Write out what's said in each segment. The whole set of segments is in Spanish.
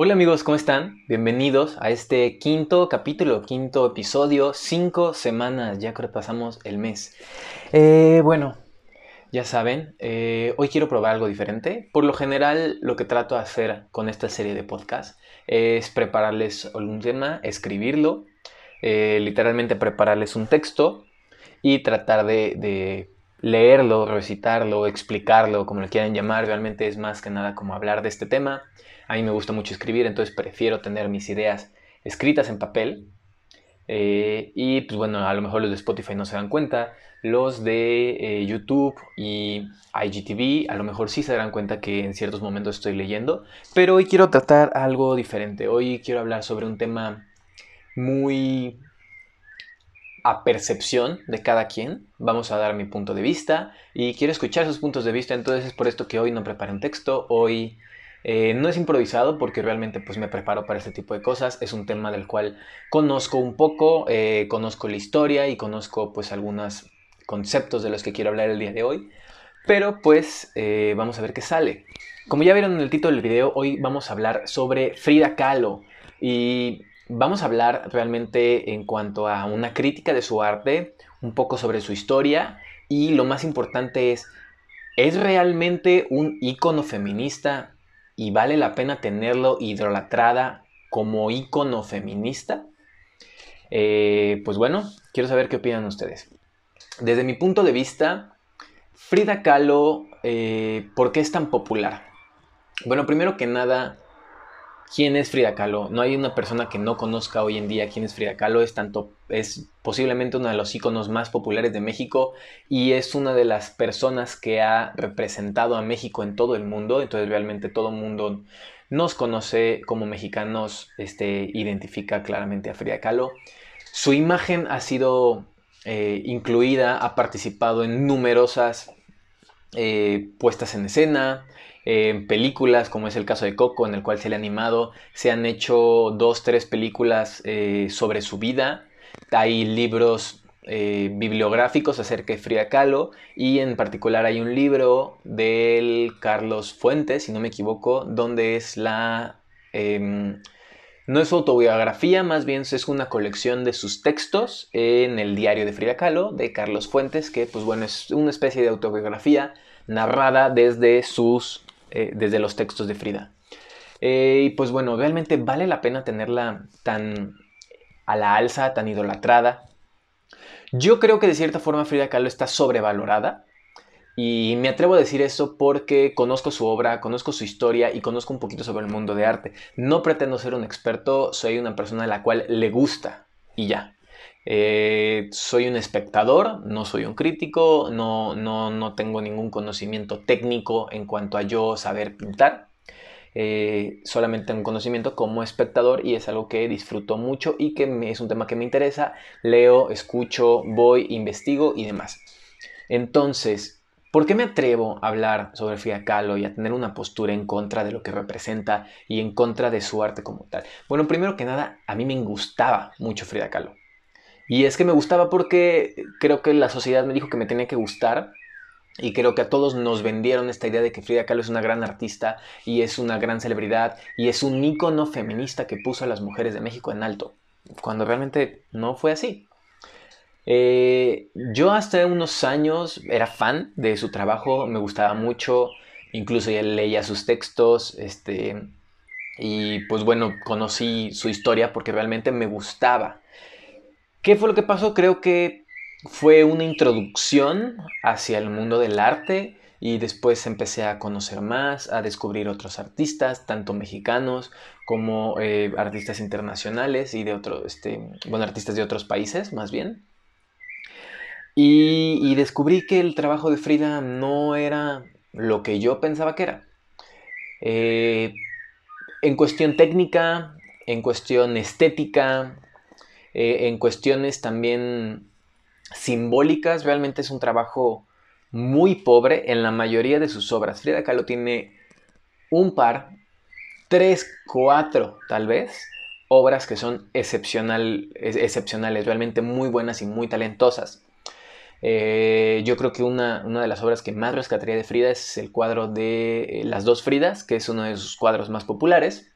Hola amigos, ¿cómo están? Bienvenidos a este quinto capítulo, quinto episodio, cinco semanas, ya creo que pasamos el mes. Eh, bueno, ya saben, eh, hoy quiero probar algo diferente. Por lo general, lo que trato de hacer con esta serie de podcasts es prepararles algún tema, escribirlo, eh, literalmente prepararles un texto y tratar de, leerlo, recitarlo, explicarlo, como le quieran llamar. Realmente es más que nada como hablar de este tema a mí me gusta mucho escribir, entonces prefiero tener mis ideas escritas en papel. Eh, y pues bueno, a lo mejor los de Spotify no se dan cuenta. Los de eh, YouTube y IGTV a lo mejor sí se darán cuenta que en ciertos momentos estoy leyendo. Pero hoy quiero tratar algo diferente. Hoy quiero hablar sobre un tema muy a percepción de cada quien. Vamos a dar mi punto de vista y quiero escuchar sus puntos de vista. Entonces es por esto que hoy no preparé un texto. Hoy eh, no es improvisado porque realmente pues me preparo para este tipo de cosas. Es un tema del cual conozco un poco, eh, conozco la historia y conozco pues algunos conceptos de los que quiero hablar el día de hoy. Pero pues eh, vamos a ver qué sale. Como ya vieron en el título del video, hoy vamos a hablar sobre Frida Kahlo. Y vamos a hablar realmente en cuanto a una crítica de su arte, un poco sobre su historia y lo más importante es, ¿es realmente un ícono feminista y vale la pena tenerlo idolatrada como ícono feminista? Eh, pues bueno, quiero saber qué opinan ustedes. Desde mi punto de vista, Frida Kahlo, eh, ¿por qué es tan popular? Bueno, primero que nada, quién es Frida Kahlo. No hay una persona que no conozca hoy en día quién es Frida Kahlo. Es tanto, es posiblemente uno de los íconos más populares de México y es una de las personas que ha representado a México en todo el mundo. Entonces realmente todo el mundo nos conoce como mexicanos, este, identifica claramente a Frida Kahlo. Su imagen ha sido eh, incluida, ha participado en numerosas eh, puestas en escena, en películas, como es el caso de Coco, en el cual se le ha animado. Se han hecho dos, tres películas eh, sobre su vida. Hay libros eh, bibliográficos acerca de Frida Kahlo y en particular hay un libro del Carlos Fuentes, si no me equivoco, donde es la... Em, no es autobiografía, más bien es una colección de sus textos en el diario de Frida Kahlo, de Carlos Fuentes, que pues bueno, es una especie de autobiografía narrada desde sus eh, desde los textos de Frida. Eh, y pues bueno, realmente vale la pena tenerla tan a la alza, tan idolatrada. Yo creo que de cierta forma Frida Kahlo está sobrevalorada. Y me atrevo a decir eso porque conozco su obra, conozco su historia y conozco un poquito sobre el mundo de arte. No pretendo ser un experto, soy una persona a la cual le gusta y ya. Eh, soy un espectador, no soy un crítico, no, no, no, tengo ningún conocimiento técnico en cuanto a yo saber pintar. Eh, solamente un conocimiento como espectador y es algo que disfruto mucho y que es un tema que me interesa. Leo, escucho, voy, investigo y demás. Entonces, ¿por qué me atrevo a hablar sobre Frida Kahlo y a tener una postura en contra de lo que representa y en contra de su arte como tal? Bueno, primero que nada, a mí me gustaba mucho Frida Kahlo. Y es que me gustaba porque creo que la sociedad me dijo que me tenía que gustar. Y creo que a todos nos vendieron esta idea de que Frida Kahlo es una gran artista y es una gran celebridad y es un ícono feminista que puso a las mujeres de México en alto. Cuando realmente no fue así. Eh, yo hasta unos años era fan de su trabajo, me gustaba mucho, incluso ya leía sus textos, este, y pues bueno, conocí su historia porque realmente me gustaba. ¿Qué fue lo que pasó? Creo que fue una introducción hacia el mundo del arte y después empecé a conocer más, a descubrir otros artistas, tanto mexicanos como eh, artistas internacionales y de otros, este, bueno, artistas de otros países más bien. Y, descubrí que el trabajo de Frida no era lo que yo pensaba que era. Eh, en cuestión técnica, en cuestión estética, eh, en cuestiones también simbólicas, realmente es un trabajo muy pobre en la mayoría de sus obras. Frida Kahlo tiene un par, tres, cuatro tal vez, obras que son excepcional, excepcionales, realmente muy buenas y muy talentosas. Eh, yo creo que una, una, de las obras que más rescataría de Frida es el cuadro de eh, Las dos Fridas, que es uno de sus cuadros más populares.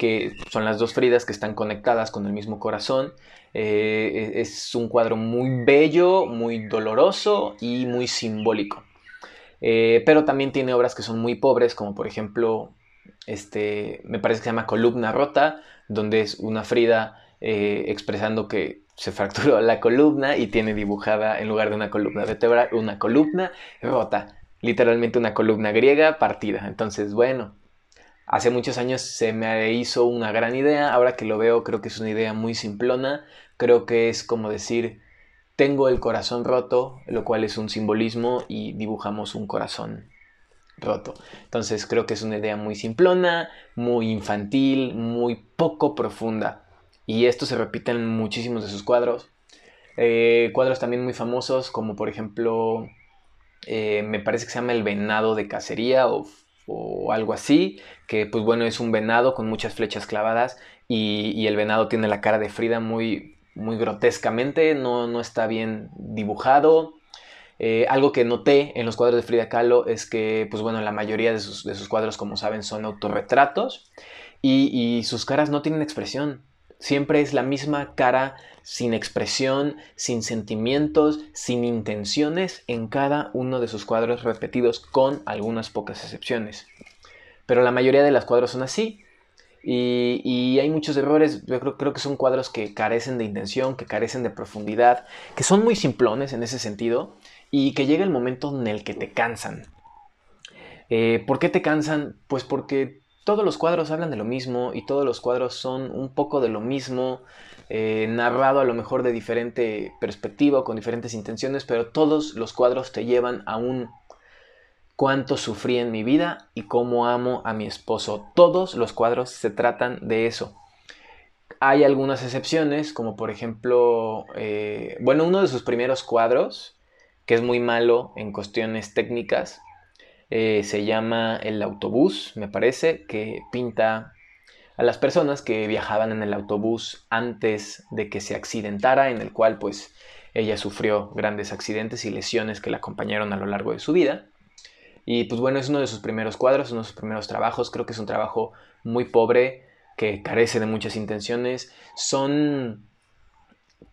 Que son las dos Fridas que están conectadas con el mismo corazón. Eh, es un cuadro muy bello, muy doloroso y muy simbólico. Eh, pero también tiene obras que son muy pobres, como por ejemplo, este, me parece que se llama Columna Rota, donde es una Frida eh, expresando que se fracturó la columna y tiene dibujada en lugar de una columna vertebral una columna rota, literalmente una columna griega partida. Entonces, bueno, hace muchos años se me hizo una gran idea, ahora que lo veo creo que es una idea muy simplona, creo que es como decir, tengo el corazón roto, lo cual es un simbolismo y dibujamos un corazón roto. Entonces creo que es una idea muy simplona, muy infantil, muy poco profunda. Y esto se repite en muchísimos de sus cuadros. Eh, cuadros también muy famosos, como por ejemplo, eh, me parece que se llama El Venado de Cacería o, algo así, que pues bueno, es un venado con muchas flechas clavadas y, el venado tiene la cara de Frida muy, muy grotescamente, no, no está bien dibujado. Eh, algo que noté en los cuadros de Frida Kahlo es que, pues bueno, la mayoría de sus, cuadros, como saben, son autorretratos y, sus caras no tienen expresión. Siempre es la misma cara sin expresión, sin sentimientos, sin intenciones en cada uno de sus cuadros repetidos, con algunas pocas excepciones. Pero la mayoría de los cuadros son así. Y, hay muchos errores, yo creo, que son cuadros que carecen de intención, que carecen de profundidad, que son muy simplones en ese sentido y que llega el momento en el que te cansan. Eh, ¿Por qué te cansan? Pues porque todos los cuadros hablan de lo mismo y todos los cuadros son un poco de lo mismo, eh, narrado a lo mejor de diferente perspectiva, con diferentes intenciones, pero todos los cuadros te llevan a un cuánto sufrí en mi vida y cómo amo a mi esposo. Todos los cuadros se tratan de eso. Hay algunas excepciones, como por ejemplo, eh, bueno, uno de sus primeros cuadros, que es muy malo en cuestiones técnicas, eh, se llama El autobús, me parece, que pinta a las personas que viajaban en el autobús antes de que se accidentara, en el cual pues ella sufrió grandes accidentes y lesiones que la acompañaron a lo largo de su vida. Y pues bueno, es uno de sus primeros cuadros, uno de sus primeros trabajos, creo que es un trabajo muy pobre, que carece de muchas intenciones. Son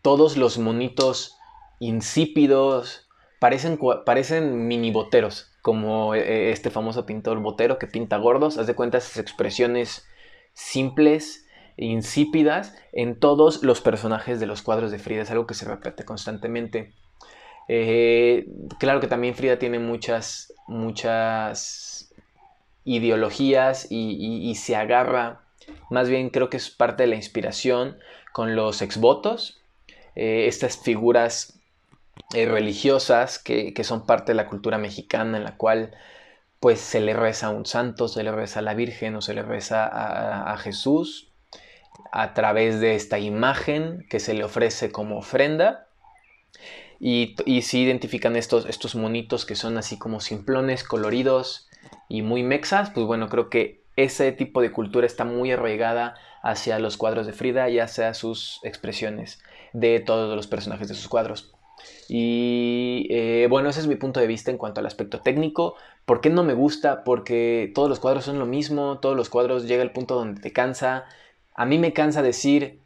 todos los monitos insípidos, parecen, parecen mini boteros, como eh, eh, este famoso pintor botero que pinta gordos, haz de cuenta esas expresiones simples, insípidas en todos los personajes de los cuadros de Frida, es algo que se repite constantemente. Eh, claro que también Frida tiene muchas, muchas ideologías y, se agarra, más bien creo que es parte de la inspiración con los exvotos, estas figuras eh, religiosas que, son parte de la cultura mexicana en la cual pues se le reza a un santo, se le reza a la Virgen o se le reza a, Jesús a través de esta imagen que se le ofrece como ofrenda. Y, y identifican estos, estos monitos que son así como simplones, coloridos y muy mexas, pues bueno, creo que ese tipo de cultura está muy arraigada hacia los cuadros de Frida y hacia sus expresiones de todos los personajes de sus cuadros. Y eh, bueno, ese es mi punto de vista en cuanto al aspecto técnico. ¿Por qué no me gusta? Porque todos los cuadros son lo mismo, todos los cuadros llega el punto donde te cansa. A mí me cansa decir,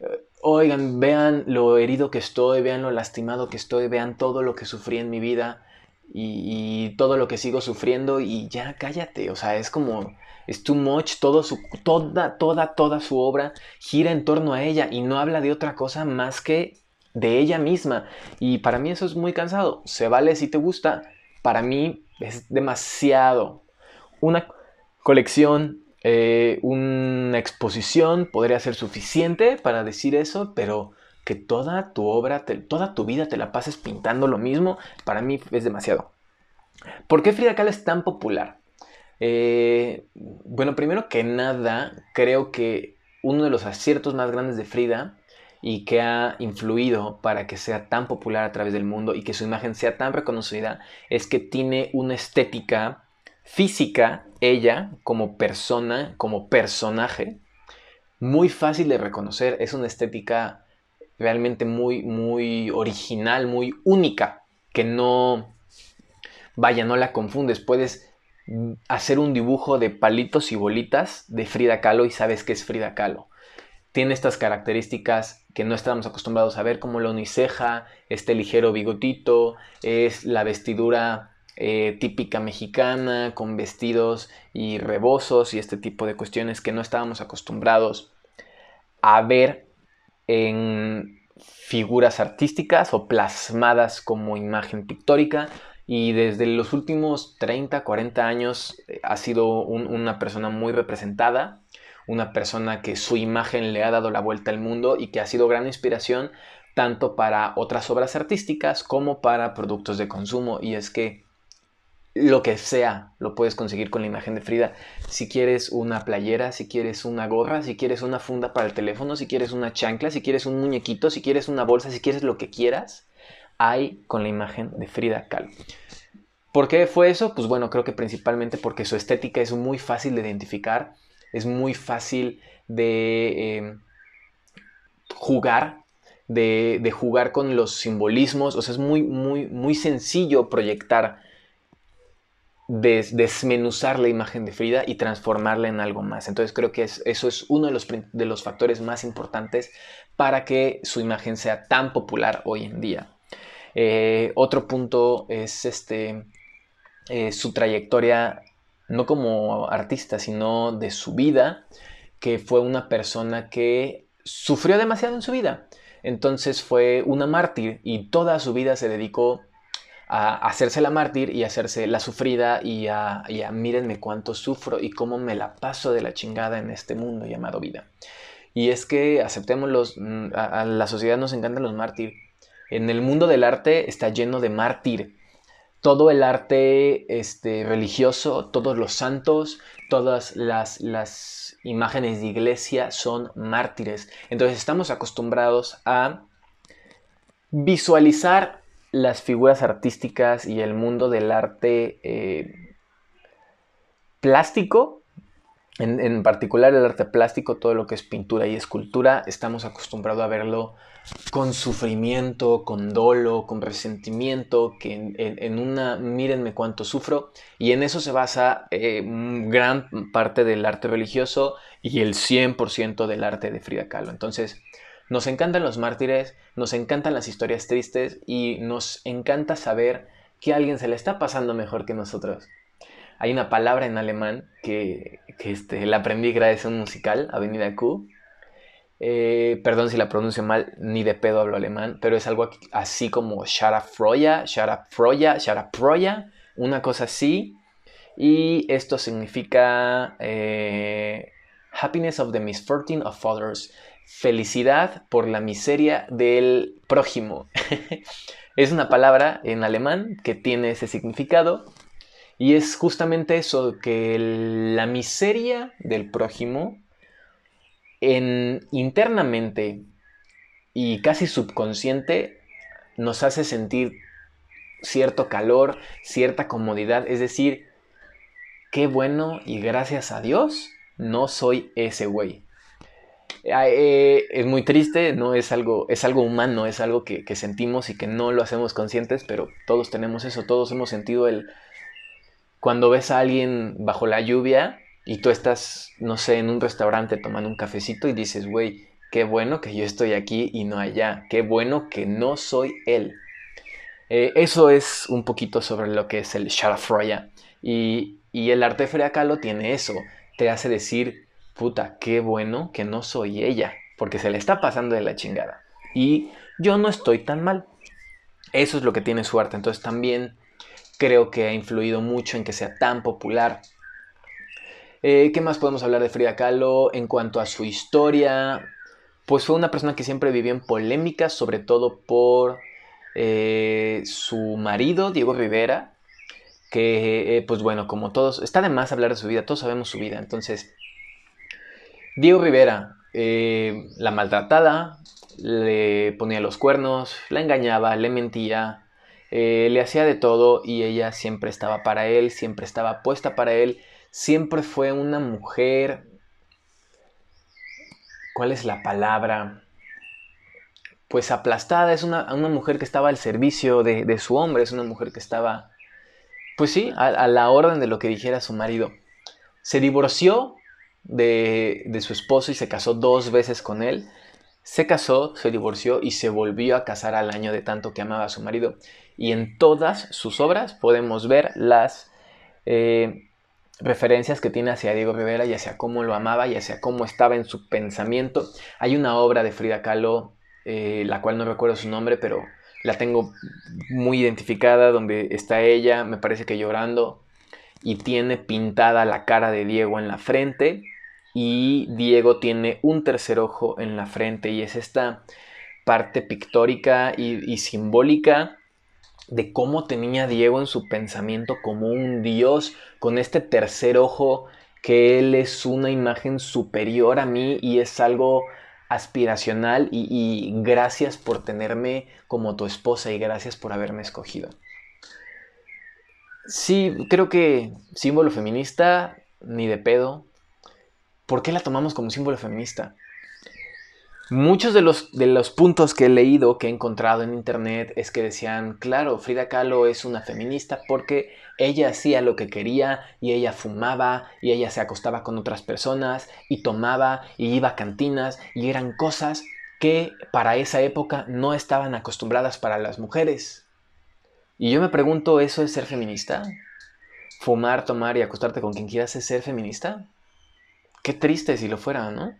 eh, oigan, vean lo herido que estoy, vean lo lastimado que estoy, vean todo lo que sufrí en mi vida y, todo lo que sigo sufriendo y ya cállate. O sea, es como, es too much, toda, toda, toda su obra gira en torno a ella y no habla de otra cosa más que de ella misma. Y para mí eso es muy cansado. Se vale si te gusta. Para mí es demasiado. Una colección, eh, una exposición podría ser suficiente para decir eso, pero que toda tu obra, toda tu vida te la pases pintando lo mismo, para mí es demasiado. ¿Por qué Frida Kahlo es tan popular? Eh, bueno, primero que nada, creo que uno de los aciertos más grandes de Frida y que ha influido para que sea tan popular a través del mundo y que su imagen sea tan reconocida es que tiene una estética física, ella como persona, como personaje, muy fácil de reconocer. Es una estética realmente muy, muy original, muy única, que no, vaya, no la confundes. Puedes hacer un dibujo de palitos y bolitas de Frida Kahlo y sabes que es Frida Kahlo. Tiene estas características que no estábamos acostumbrados a ver, como la uniceja, este ligero bigotito, es la vestidura eh, típica mexicana, con vestidos y rebozos y este tipo de cuestiones que no estábamos acostumbrados a ver en figuras artísticas o plasmadas como imagen pictórica. Y desde los últimos 30, 40 años eh, ha sido una persona muy representada, una persona que su imagen le ha dado la vuelta al mundo y que ha sido gran inspiración tanto para otras obras artísticas como para productos de consumo. Y es que lo que sea lo puedes conseguir con la imagen de Frida. Si quieres una playera, si quieres una gorra, si quieres una funda para el teléfono, si quieres una chancla, si quieres un muñequito, si quieres una bolsa, si quieres lo que quieras, hay con la imagen de Frida Kahlo. ¿Por qué fue eso? Pues bueno, creo que principalmente porque su estética es muy fácil de identificar, es muy fácil de em, jugar, de, jugar con los simbolismos, o sea, es muy, muy, muy sencillo proyectar, desmenuzar la imagen de Frida y transformarla en algo más. Entonces creo que eso es uno de los, de los factores más importantes para que su imagen sea tan popular hoy en día. Eh, otro punto es este, eh, su trayectoria, no como artista, sino de su vida, que fue una persona que sufrió demasiado en su vida. Entonces fue una mártir y toda su vida se dedicó a hacerse la mártir y a hacerse la sufrida y a, mírenme cuánto sufro y cómo me la paso de la chingada en este mundo llamado vida. Y es que aceptémoslos, mm, a, a la sociedad nos encantan los mártires en el mundo del arte está lleno de mártir. Todo el arte este, religioso, todos los santos, todas las, imágenes de iglesia son mártires. Entonces estamos acostumbrados a visualizar las figuras artísticas y el mundo del arte eh, plástico, en, en, particular el arte plástico, todo lo que es pintura y escultura, estamos acostumbrados a verlo con sufrimiento, con dolo, con resentimiento, que en, una, mírenme cuánto sufro, y en eso se basa eh, gran parte del arte religioso y el 100% del arte de Frida Kahlo. Entonces, nos encantan los mártires, nos encantan las historias tristes y nos encanta saber que a alguien se le está pasando mejor que nosotros. Hay una palabra en alemán que, este, la aprendí gracias a un musical, Avenida Q, eh, perdón si la pronuncio mal, ni de pedo hablo alemán, pero es algo así como Sharafroya, Sharafroya, Sharaproya, una cosa así. Y esto significa eh, Happiness of the Misfortune of Others, felicidad por la miseria del prójimo. es una palabra en alemán que tiene ese significado y es justamente eso, que la miseria del prójimo en, internamente y casi subconsciente nos hace sentir cierto calor, cierta comodidad, es decir, qué bueno y gracias a Dios no soy ese güey. Eh, es muy triste, no es algo, es algo humano, es algo que, sentimos y que no lo hacemos conscientes, pero todos tenemos eso, todos hemos sentido el cuando ves a alguien bajo la lluvia y tú estás, no sé, en un restaurante tomando un cafecito y dices, güey, qué bueno que yo estoy aquí y no allá, qué bueno que no soy él. Eh, eso es un poquito sobre lo que es el Sharafroya. Y, y el arte Kahlo tiene eso, te hace decir, puta, qué bueno que no soy ella, porque se le está pasando de la chingada. Y yo no estoy tan mal. Eso es lo que tiene su arte. Entonces también creo que ha influido mucho en que sea tan popular eh, ¿Qué más podemos hablar de Frida Kahlo en cuanto a su historia? Pues fue una persona que siempre vivió en polémicas, sobre todo por eh, su marido, Diego Rivera, que, eh, pues bueno, como todos, está de más hablar de su vida, todos sabemos su vida. Entonces, Diego Rivera, la maltratada, le ponía los cuernos, la engañaba, le mentía, le hacía de todo y ella siempre estaba para él, siempre estaba puesta para él siempre fue una mujer, ¿cuál es la palabra? Pues aplastada, es una, mujer que estaba al servicio de, su hombre, es una mujer que estaba pues sí, a, la orden de lo que dijera su marido. Se divorció de, de su esposo y se casó dos veces con él. Se casó, se divorció y se volvió a casar al año de tanto que amaba a su marido. Y en todas sus obras podemos ver las eh, referencias que tiene hacia Diego Rivera y hacia cómo lo amaba y hacia cómo estaba en su pensamiento. Hay una obra de Frida Kahlo, eh, la cual no recuerdo su nombre, pero la tengo muy identificada, donde está ella, me parece que llorando, y tiene pintada la cara de Diego en la frente y Diego tiene un tercer ojo en la frente y es esta parte pictórica y, simbólica de cómo tenía Diego en su pensamiento como un dios con este tercer ojo que él es una imagen superior a mí y es algo aspiracional y, gracias por tenerme como tu esposa y gracias por haberme escogido. Sí, creo que símbolo feminista, ni de pedo, ¿por qué la tomamos como símbolo feminista? Muchos de los, de los puntos que he leído, que he encontrado en internet, es que decían, claro, Frida Kahlo es una feminista porque ella hacía lo que quería y ella fumaba y ella se acostaba con otras personas y tomaba y iba a cantinas y eran cosas que para esa época no estaban acostumbradas para las mujeres. Y yo me pregunto, ¿eso es ser feminista? ¿Fumar, tomar y acostarte con quien quieras es ser feminista? Qué triste si lo fuera, ¿no?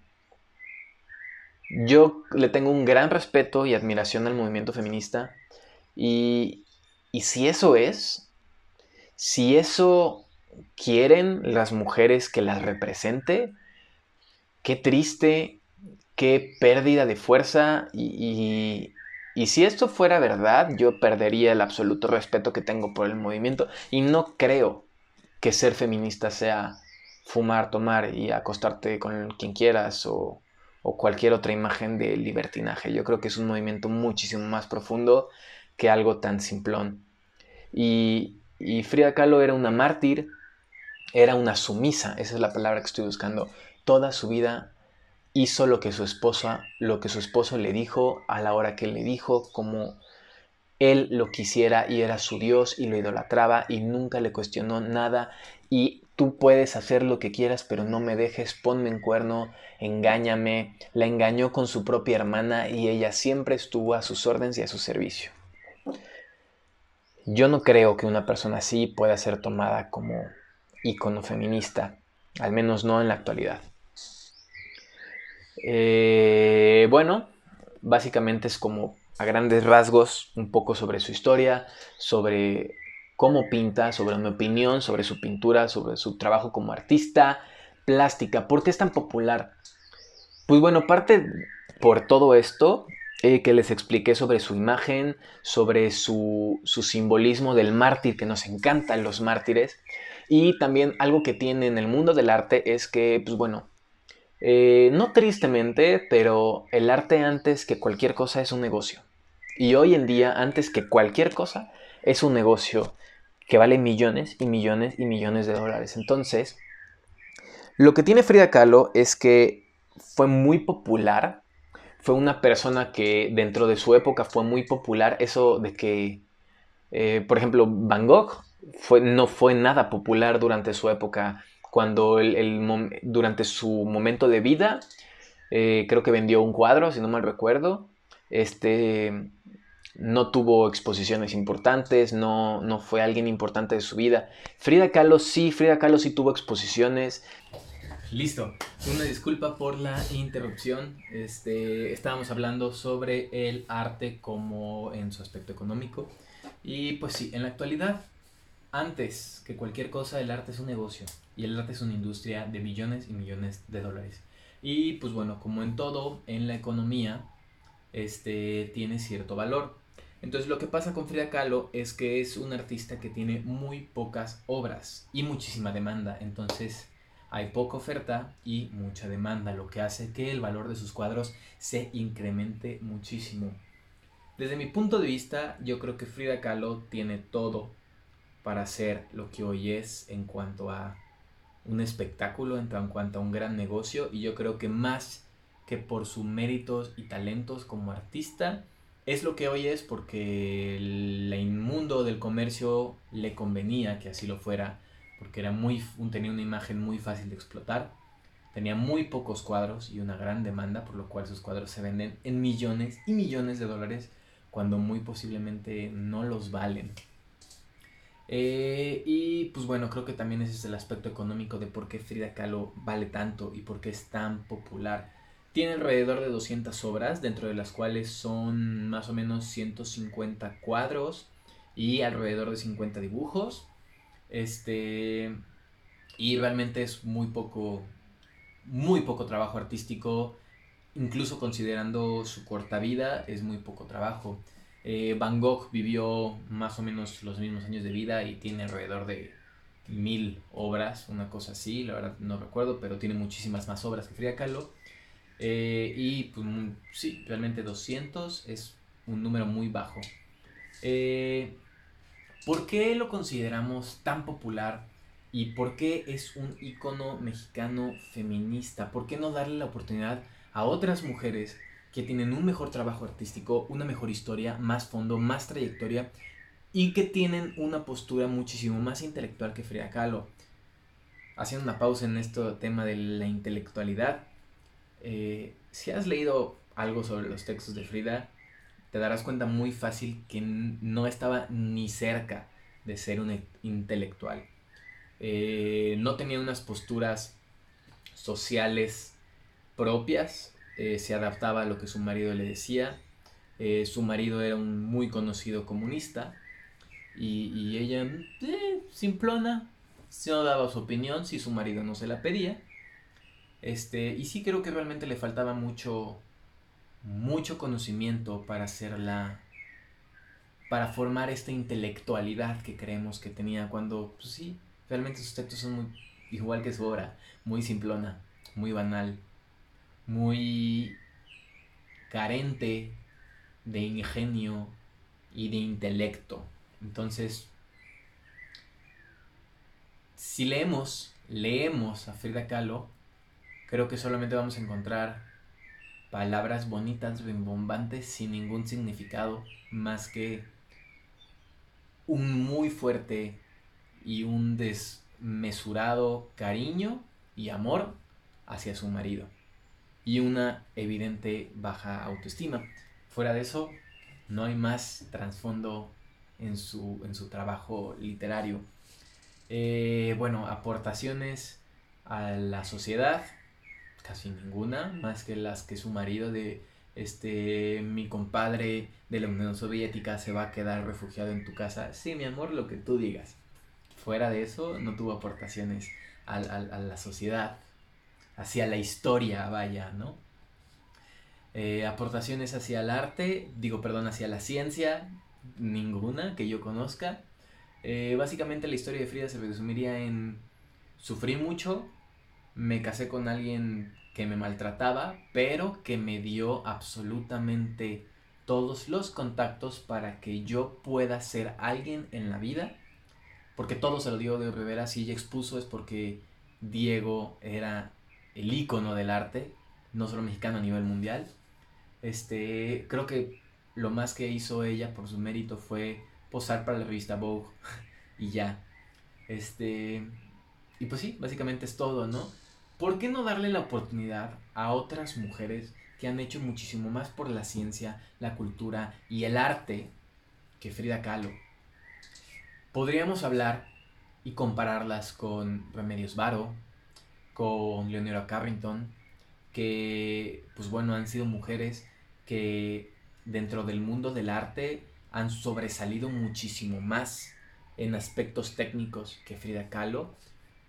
Yo le tengo un gran respeto y admiración al movimiento feminista y, y si eso es, si eso quieren las mujeres que las represente, qué triste, qué pérdida de fuerza y, y, si esto fuera verdad, yo perdería el absoluto respeto que tengo por el movimiento y no creo que ser feminista sea fumar, tomar y acostarte con quien quieras o, cualquier otra imagen de libertinaje. Yo creo que es un movimiento muchísimo más profundo que algo tan simplón. Y, Frida Kahlo era una mártir, era una sumisa, esa es la palabra que estoy buscando. Toda su vida hizo lo que su esposa, lo que su esposo le dijo a la hora que le dijo, como él lo quisiera y era su Dios y lo idolatraba y nunca le cuestionó nada y tú puedes hacer lo que quieras, pero no me dejes, ponme en cuerno, engáñame. La engañó con su propia hermana y ella siempre estuvo a sus órdenes y a su servicio. Yo no creo que una persona así pueda ser tomada como ícono feminista, al menos no en la actualidad. Eh, bueno, básicamente es como a grandes rasgos un poco sobre su historia, sobre cómo pinta, sobre mi opinión, sobre su pintura, sobre su trabajo como artista plástica. ¿Por qué es tan popular? Pues bueno, parte por todo esto eh, que les expliqué sobre su imagen, sobre su, simbolismo del mártir, que nos encantan los mártires. Y también algo que tiene en el mundo del arte es que, pues bueno, eh, no tristemente, pero el arte antes que cualquier cosa es un negocio. Y hoy en día, antes que cualquier cosa, es un negocio que vale millones y millones y millones de dólares. Entonces, lo que tiene Frida Kahlo es que fue muy popular, fue una persona que dentro de su época fue muy popular, eso de que, eh, por ejemplo, Van Gogh fue, no fue nada popular durante su época, cuando el, durante su momento de vida, eh, creo que vendió un cuadro, si no mal recuerdo, este, no tuvo exposiciones importantes, no, no fue alguien importante de su vida. Frida Kahlo sí, Frida Kahlo sí tuvo exposiciones. Listo, una disculpa por la interrupción. Este, estábamos hablando sobre el arte como en su aspecto económico. Y pues sí, en la actualidad, antes que cualquier cosa, el arte es un negocio y el arte es una industria de millones y millones de dólares. Y pues bueno, como en todo, en la economía, este tiene cierto valor. Entonces lo que pasa con Frida Kahlo es que es un artista que tiene muy pocas obras y muchísima demanda. Entonces hay poca oferta y mucha demanda, lo que hace que el valor de sus cuadros se incremente muchísimo. Desde mi punto de vista, yo creo que Frida Kahlo tiene todo para ser lo que hoy es en cuanto a un espectáculo, en cuanto a un gran negocio y yo creo que más que por sus méritos y talentos como artista, es lo que hoy es porque el mundo del comercio le convenía que así lo fuera, porque era muy, tenía una imagen muy fácil de explotar, tenía muy pocos cuadros y una gran demanda, por lo cual sus cuadros se venden en millones y millones de dólares cuando muy posiblemente no los valen. Eh, y pues bueno, creo que también ese es el aspecto económico de por qué Frida Kahlo vale tanto y por qué es tan popular. Tiene alrededor de 200 obras, dentro de las cuales son más o menos 150 cuadros y alrededor de 50 dibujos. Este, y realmente es muy poco, muy poco trabajo artístico, incluso considerando su corta vida, es muy poco trabajo. Eh, Van Gogh vivió más o menos los mismos años de vida y tiene alrededor de mil obras, una cosa así, la verdad no recuerdo, pero tiene muchísimas más obras que Frida Kahlo. Eh, y pues sí, realmente 200 es un número muy bajo. Eh, ¿Por qué lo consideramos tan popular y por qué es un icono mexicano feminista? ¿Por qué no darle la oportunidad a otras mujeres que tienen un mejor trabajo artístico, una mejor historia, más fondo, más trayectoria y que tienen una postura muchísimo más intelectual que Frida Kahlo. Haciendo una pausa en este tema de la intelectualidad, eh, si has leído algo sobre los textos de Frida, te darás cuenta muy fácil que no estaba ni cerca de ser un intelectual. Eh, no tenía unas posturas sociales propias, eh, se adaptaba a lo que su marido le decía. Su marido era un muy conocido comunista y, ella, eh, simplona, no daba su opinión si su marido no se la pedía. Este, y sí creo que realmente le faltaba mucho, mucho conocimiento para hacerla, para formar esta intelectualidad que creemos que tenía cuando, pues sí, realmente sus textos son muy, igual que su obra, muy simplona, muy banal muy carente de ingenio y de intelecto. Entonces, si leemos, leemos a Frida Kahlo, creo que solamente vamos a encontrar palabras bonitas, rimbombantes, sin ningún significado, más que un muy fuerte y un desmesurado cariño y amor hacia su marido y una evidente baja autoestima. Fuera de eso, no hay más trasfondo en su, en su trabajo literario. Eh, bueno, aportaciones a la sociedad, casi ninguna, más que las que su marido de este mi compadre de la Unión Soviética se va a quedar refugiado en tu casa. Sí, mi amor, lo que tú digas. Fuera de eso, no tuvo aportaciones a la sociedad hacia la historia, vaya, ¿no? Eh, aportaciones hacia el arte, digo, perdón, hacia la ciencia, ninguna que yo conozca. Eh, básicamente la historia de Frida se resumiría en sufrí mucho, me casé con alguien que me maltrataba, pero que me dio absolutamente todos los contactos para que yo pueda ser alguien en la vida. Porque todo se lo dio de Rivera, si ella expuso es porque Diego era el ícono del arte, no solo mexicano a nivel mundial. Este, creo que lo más que hizo ella por su mérito fue posar para la revista Vogue y ya. Este, y pues sí, básicamente es todo, ¿no? ¿Por qué no darle la oportunidad a otras mujeres que han hecho muchísimo más por la ciencia, la cultura y el arte que Frida Kahlo? Podríamos hablar y compararlas con Remedios Varo, con Leonora Carrington, que pues bueno, han sido mujeres que dentro del mundo del arte han sobresalido muchísimo más en aspectos técnicos que Frida Kahlo.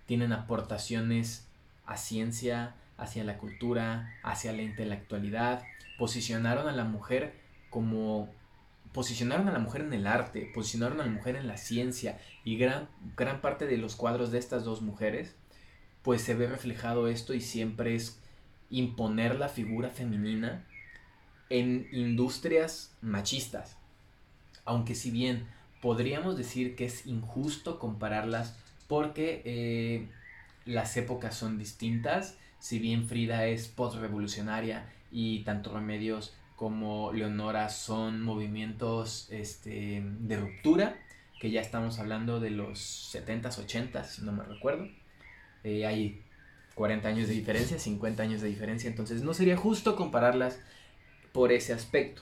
Tienen aportaciones a ciencia, hacia la cultura, hacia la intelectualidad. Posicionaron a la mujer como posicionaron a la mujer en el arte, posicionaron a la mujer en la ciencia y gran, gran parte de los cuadros de estas dos mujeres pues se ve reflejado esto y siempre es imponer la figura femenina en industrias machistas. Aunque si bien podríamos decir que es injusto compararlas porque eh, las épocas son distintas, si bien Frida es post-revolucionaria y tanto Remedios como Leonora son movimientos este, de ruptura, que ya estamos hablando de los 70s, 80s, si no me recuerdo. Eh, hay 40 años de diferencia, 50 años de diferencia, entonces no sería justo compararlas por ese aspecto.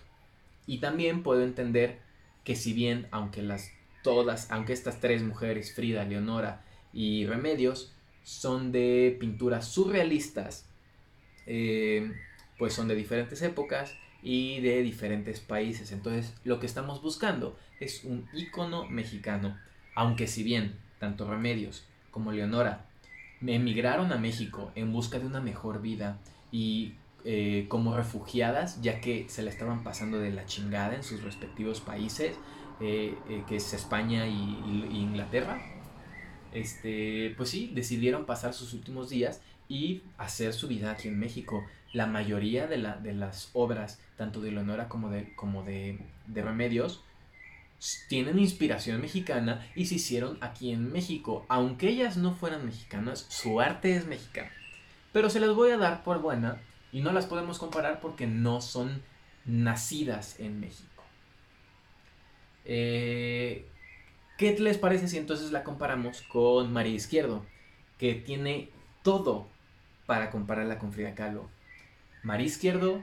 Y también puedo entender que si bien, aunque las todas, aunque estas tres mujeres, Frida, Leonora y Remedios, son de pinturas surrealistas, eh, pues son de diferentes épocas y de diferentes países. Entonces, lo que estamos buscando es un icono mexicano. Aunque si bien tanto Remedios como Leonora emigraron a México en busca de una mejor vida y eh, como refugiadas, ya que se la estaban pasando de la chingada en sus respectivos países, eh, que es España y, Inglaterra, este, pues sí, decidieron pasar sus últimos días y hacer su vida aquí en México. La mayoría de, la, de las obras, tanto de Leonora como de, como de, de Remedios, tienen inspiración mexicana y se hicieron aquí en México. Aunque ellas no fueran mexicanas, su arte es mexicano. Pero se las voy a dar por buena y no las podemos comparar porque no son nacidas en México. Eh, ¿Qué les parece si entonces la comparamos con María Izquierdo? Que tiene todo para compararla con Frida Kahlo. María Izquierdo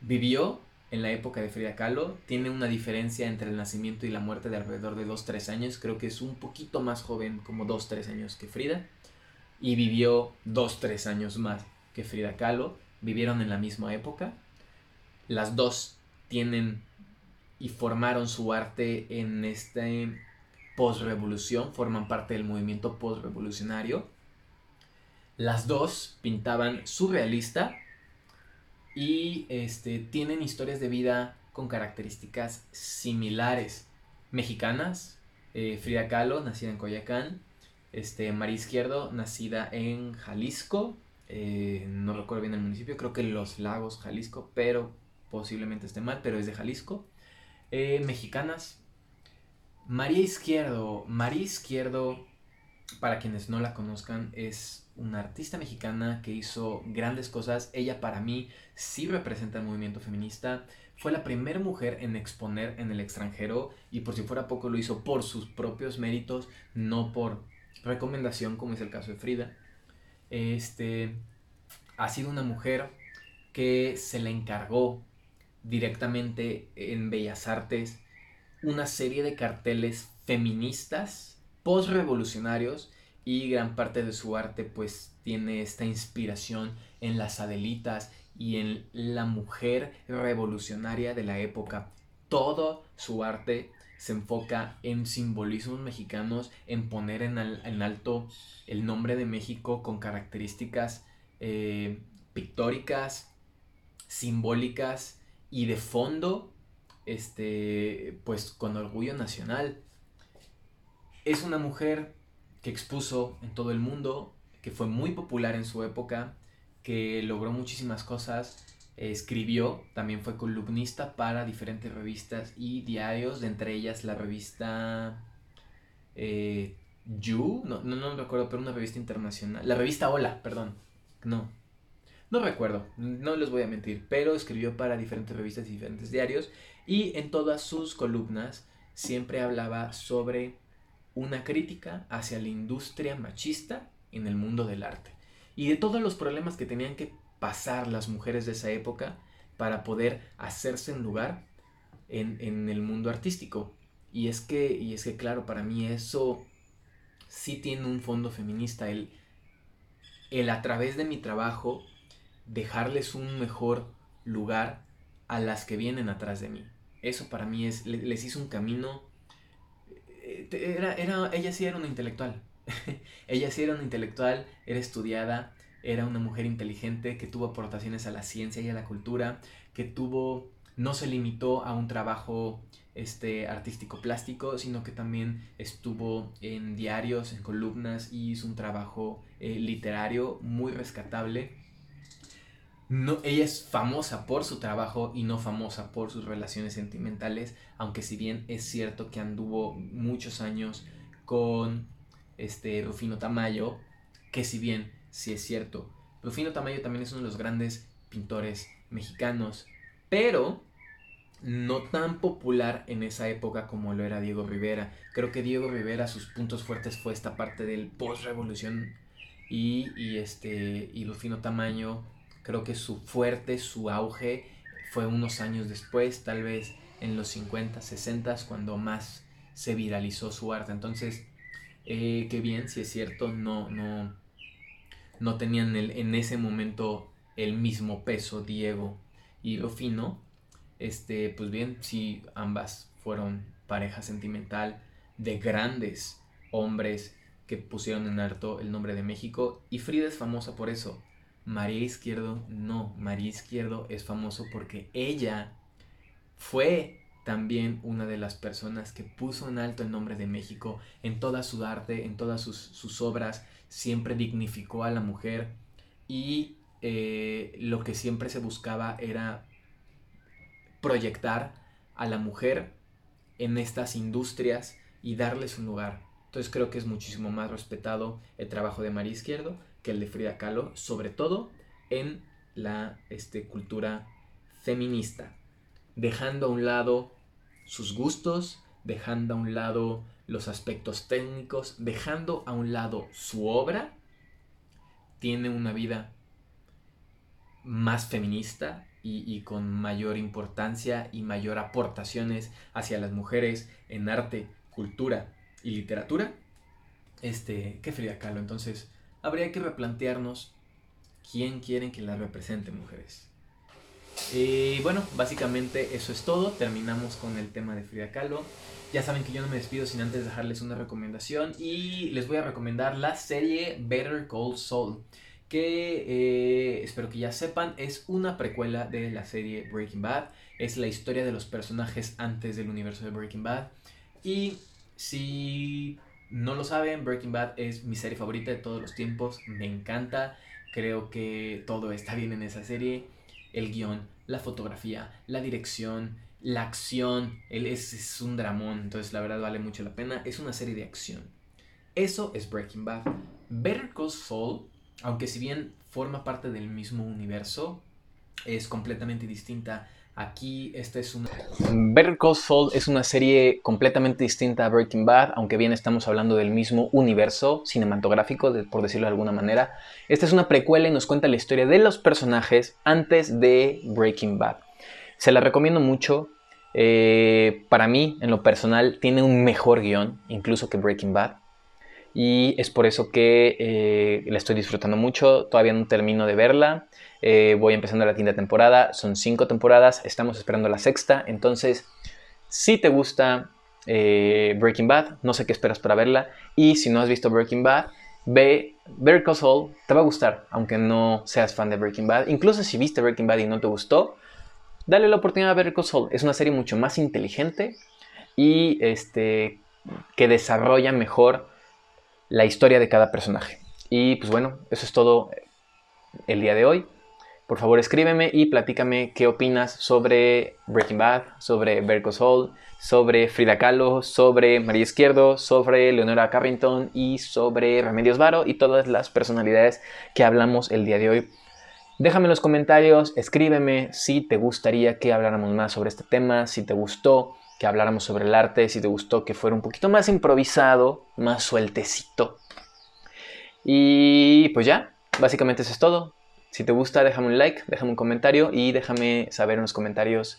vivió en la época de Frida Kahlo, tiene una diferencia entre el nacimiento y la muerte de alrededor de 2-3 años, creo que es un poquito más joven, como 2-3 años que Frida, y vivió 2-3 años más que Frida Kahlo, vivieron en la misma época, las dos tienen y formaron su arte en esta post-revolución, forman parte del movimiento post-revolucionario. Las dos pintaban surrealista y este, tienen historias de vida con características similares. Mexicanas, eh, Frida Kahlo, nacida en Coyacán, este, María Izquierdo, nacida en Jalisco, eh, no recuerdo bien el municipio, creo que Los Lagos, Jalisco, pero posiblemente esté mal, pero es de Jalisco. Eh, mexicanas. María Izquierdo. María Izquierdo, para quienes no la conozcan, es una artista mexicana que hizo grandes cosas. Ella para mí sí representa el movimiento feminista. Fue la primera mujer en exponer en el extranjero y por si fuera poco lo hizo por sus propios méritos, no por recomendación como es el caso de Frida. Este ha sido una mujer que se le encargó directamente en Bellas Artes una serie de carteles feministas, post-revolucionarios y gran parte de su arte pues tiene esta inspiración en las Adelitas y en la mujer revolucionaria de la época. Todo su arte se enfoca en simbolismos mexicanos, en poner en, alto el nombre de México con características eh, pictóricas, simbólicas y de fondo, este, pues con orgullo nacional. Es una mujer que expuso en todo el mundo, que fue muy popular en su época, que logró muchísimas cosas, escribió, también fue columnista para diferentes revistas y diarios, de entre ellas la revista eh, You, no, no, no recuerdo, pero una revista internacional, la revista Hola, perdón, no, no recuerdo, no les voy a mentir, pero escribió para diferentes revistas y diferentes diarios y en todas sus columnas siempre hablaba sobre una crítica hacia la industria machista en el mundo del arte y de todos los problemas que tenían que pasar las mujeres de esa época para poder hacerse un lugar en, el mundo artístico. Y es que, y es que claro, para mí eso sí tiene un fondo feminista, el, el a través de mi trabajo dejarles un mejor lugar a las que vienen atrás de mí. Eso para mí es, les hizo un camino. Eh, era, era, ella sí era una intelectual. ella sí era una intelectual, era estudiada, era una mujer inteligente que tuvo aportaciones a la ciencia y a la cultura, que tuvo, no se limitó a un trabajo este, artístico plástico, sino que también estuvo en diarios, en columnas y hizo un trabajo eh, literario muy rescatable no, ella es famosa por su trabajo y no famosa por sus relaciones sentimentales, aunque si bien es cierto que anduvo muchos años con este Rufino Tamayo, que si bien sí es cierto, Rufino Tamayo también es uno de los grandes pintores mexicanos, pero no tan popular en esa época como lo era Diego Rivera. Creo que Diego Rivera sus puntos fuertes fue esta parte del post-revolución y, y, este, y Rufino Tamaño, creo que su fuerte, su auge fue unos años después, tal vez en los 50, 60, cuando más se viralizó su arte. Entonces, eh, qué bien, si es cierto, no, no, no tenían el, en ese momento el mismo peso Diego y Rufino este, pues bien, sí, ambas fueron pareja sentimental de grandes hombres que pusieron en alto el nombre de México y Frida es famosa por eso. María Izquierdo no, María Izquierdo es famoso porque ella fue también una de las personas que puso en alto el nombre de México en toda su arte, en todas sus, obras, siempre dignificó a la mujer y eh, lo que siempre se buscaba era proyectar a la mujer en estas industrias y darles un lugar. Entonces creo que es muchísimo más respetado el trabajo de María Izquierdo que el de Frida Kahlo, sobre todo en la este, cultura feminista, dejando a un lado sus gustos, dejando a un lado los aspectos técnicos, dejando a un lado su obra, tiene una vida más feminista y, con mayor importancia y mayor aportaciones hacia las mujeres en arte, cultura y literatura, este, que Frida Kahlo. Entonces, habría que replantearnos quién quieren que la represente mujeres. Y bueno, básicamente eso es todo. Terminamos con el tema de Frida Kahlo. Ya saben que yo no me despido sin antes dejarles una recomendación y les voy a recomendar la serie Better Call Saul que eh, espero que ya sepan, es una precuela de la serie Breaking Bad. Es la historia de los personajes antes del universo de Breaking Bad. Y si no lo saben, Breaking Bad es mi serie favorita de todos los tiempos. Me encanta. Creo que todo está bien en esa serie. El guion, la fotografía, la dirección, la acción. Él es, es un dramón. Entonces la verdad vale mucho la pena. Es una serie de acción. Eso es Breaking Bad. Better Call Saul aunque si bien forma parte del mismo universo, es completamente distinta. Aquí esta es una... Better Call Saul es una serie completamente distinta a Breaking Bad, aunque bien estamos hablando del mismo universo cinematográfico, por decirlo de alguna manera. Esta es una precuela y nos cuenta la historia de los personajes antes de Breaking Bad. Se la recomiendo mucho. Eh, para mí, en lo personal, tiene un mejor guion, incluso que Breaking Bad y es por eso que eh, la estoy disfrutando mucho. Todavía no termino de verla. Eh, voy empezando la quinta temporada. Son cinco temporadas. Estamos esperando la sexta. Entonces, si te gusta eh, Breaking Bad, no sé qué esperas para verla. Y si no has visto Breaking Bad, ve Better Call Saul. Te va a gustar, aunque no seas fan de Breaking Bad. Incluso si viste Breaking Bad y no te gustó, dale la oportunidad a Better Call Saul. Es una serie mucho más inteligente y este, que desarrolla mejor la historia de cada personaje. Y pues bueno, eso es todo el día de hoy. Por favor escríbeme y platícame qué opinas sobre Breaking Bad, sobre Berko Soul, sobre Frida Kahlo, sobre María Izquierdo, sobre Leonora Carrington y sobre Remedios Varo y todas las personalidades que hablamos el día de hoy. Déjame en los comentarios, escríbeme si te gustaría que habláramos más sobre este tema, si te gustó, que habláramos sobre el arte, si te gustó que fuera un poquito más improvisado, más sueltecito. Y pues ya, básicamente eso es todo. Si te gusta, déjame un like, déjame un comentario y déjame saber en los comentarios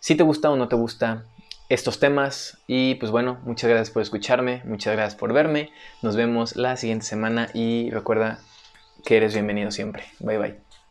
si te gusta o no te gusta estos temas. Y pues bueno, muchas gracias por escucharme, muchas gracias por verme. Nos vemos la siguiente semana y recuerda que eres bienvenido siempre. Bye bye.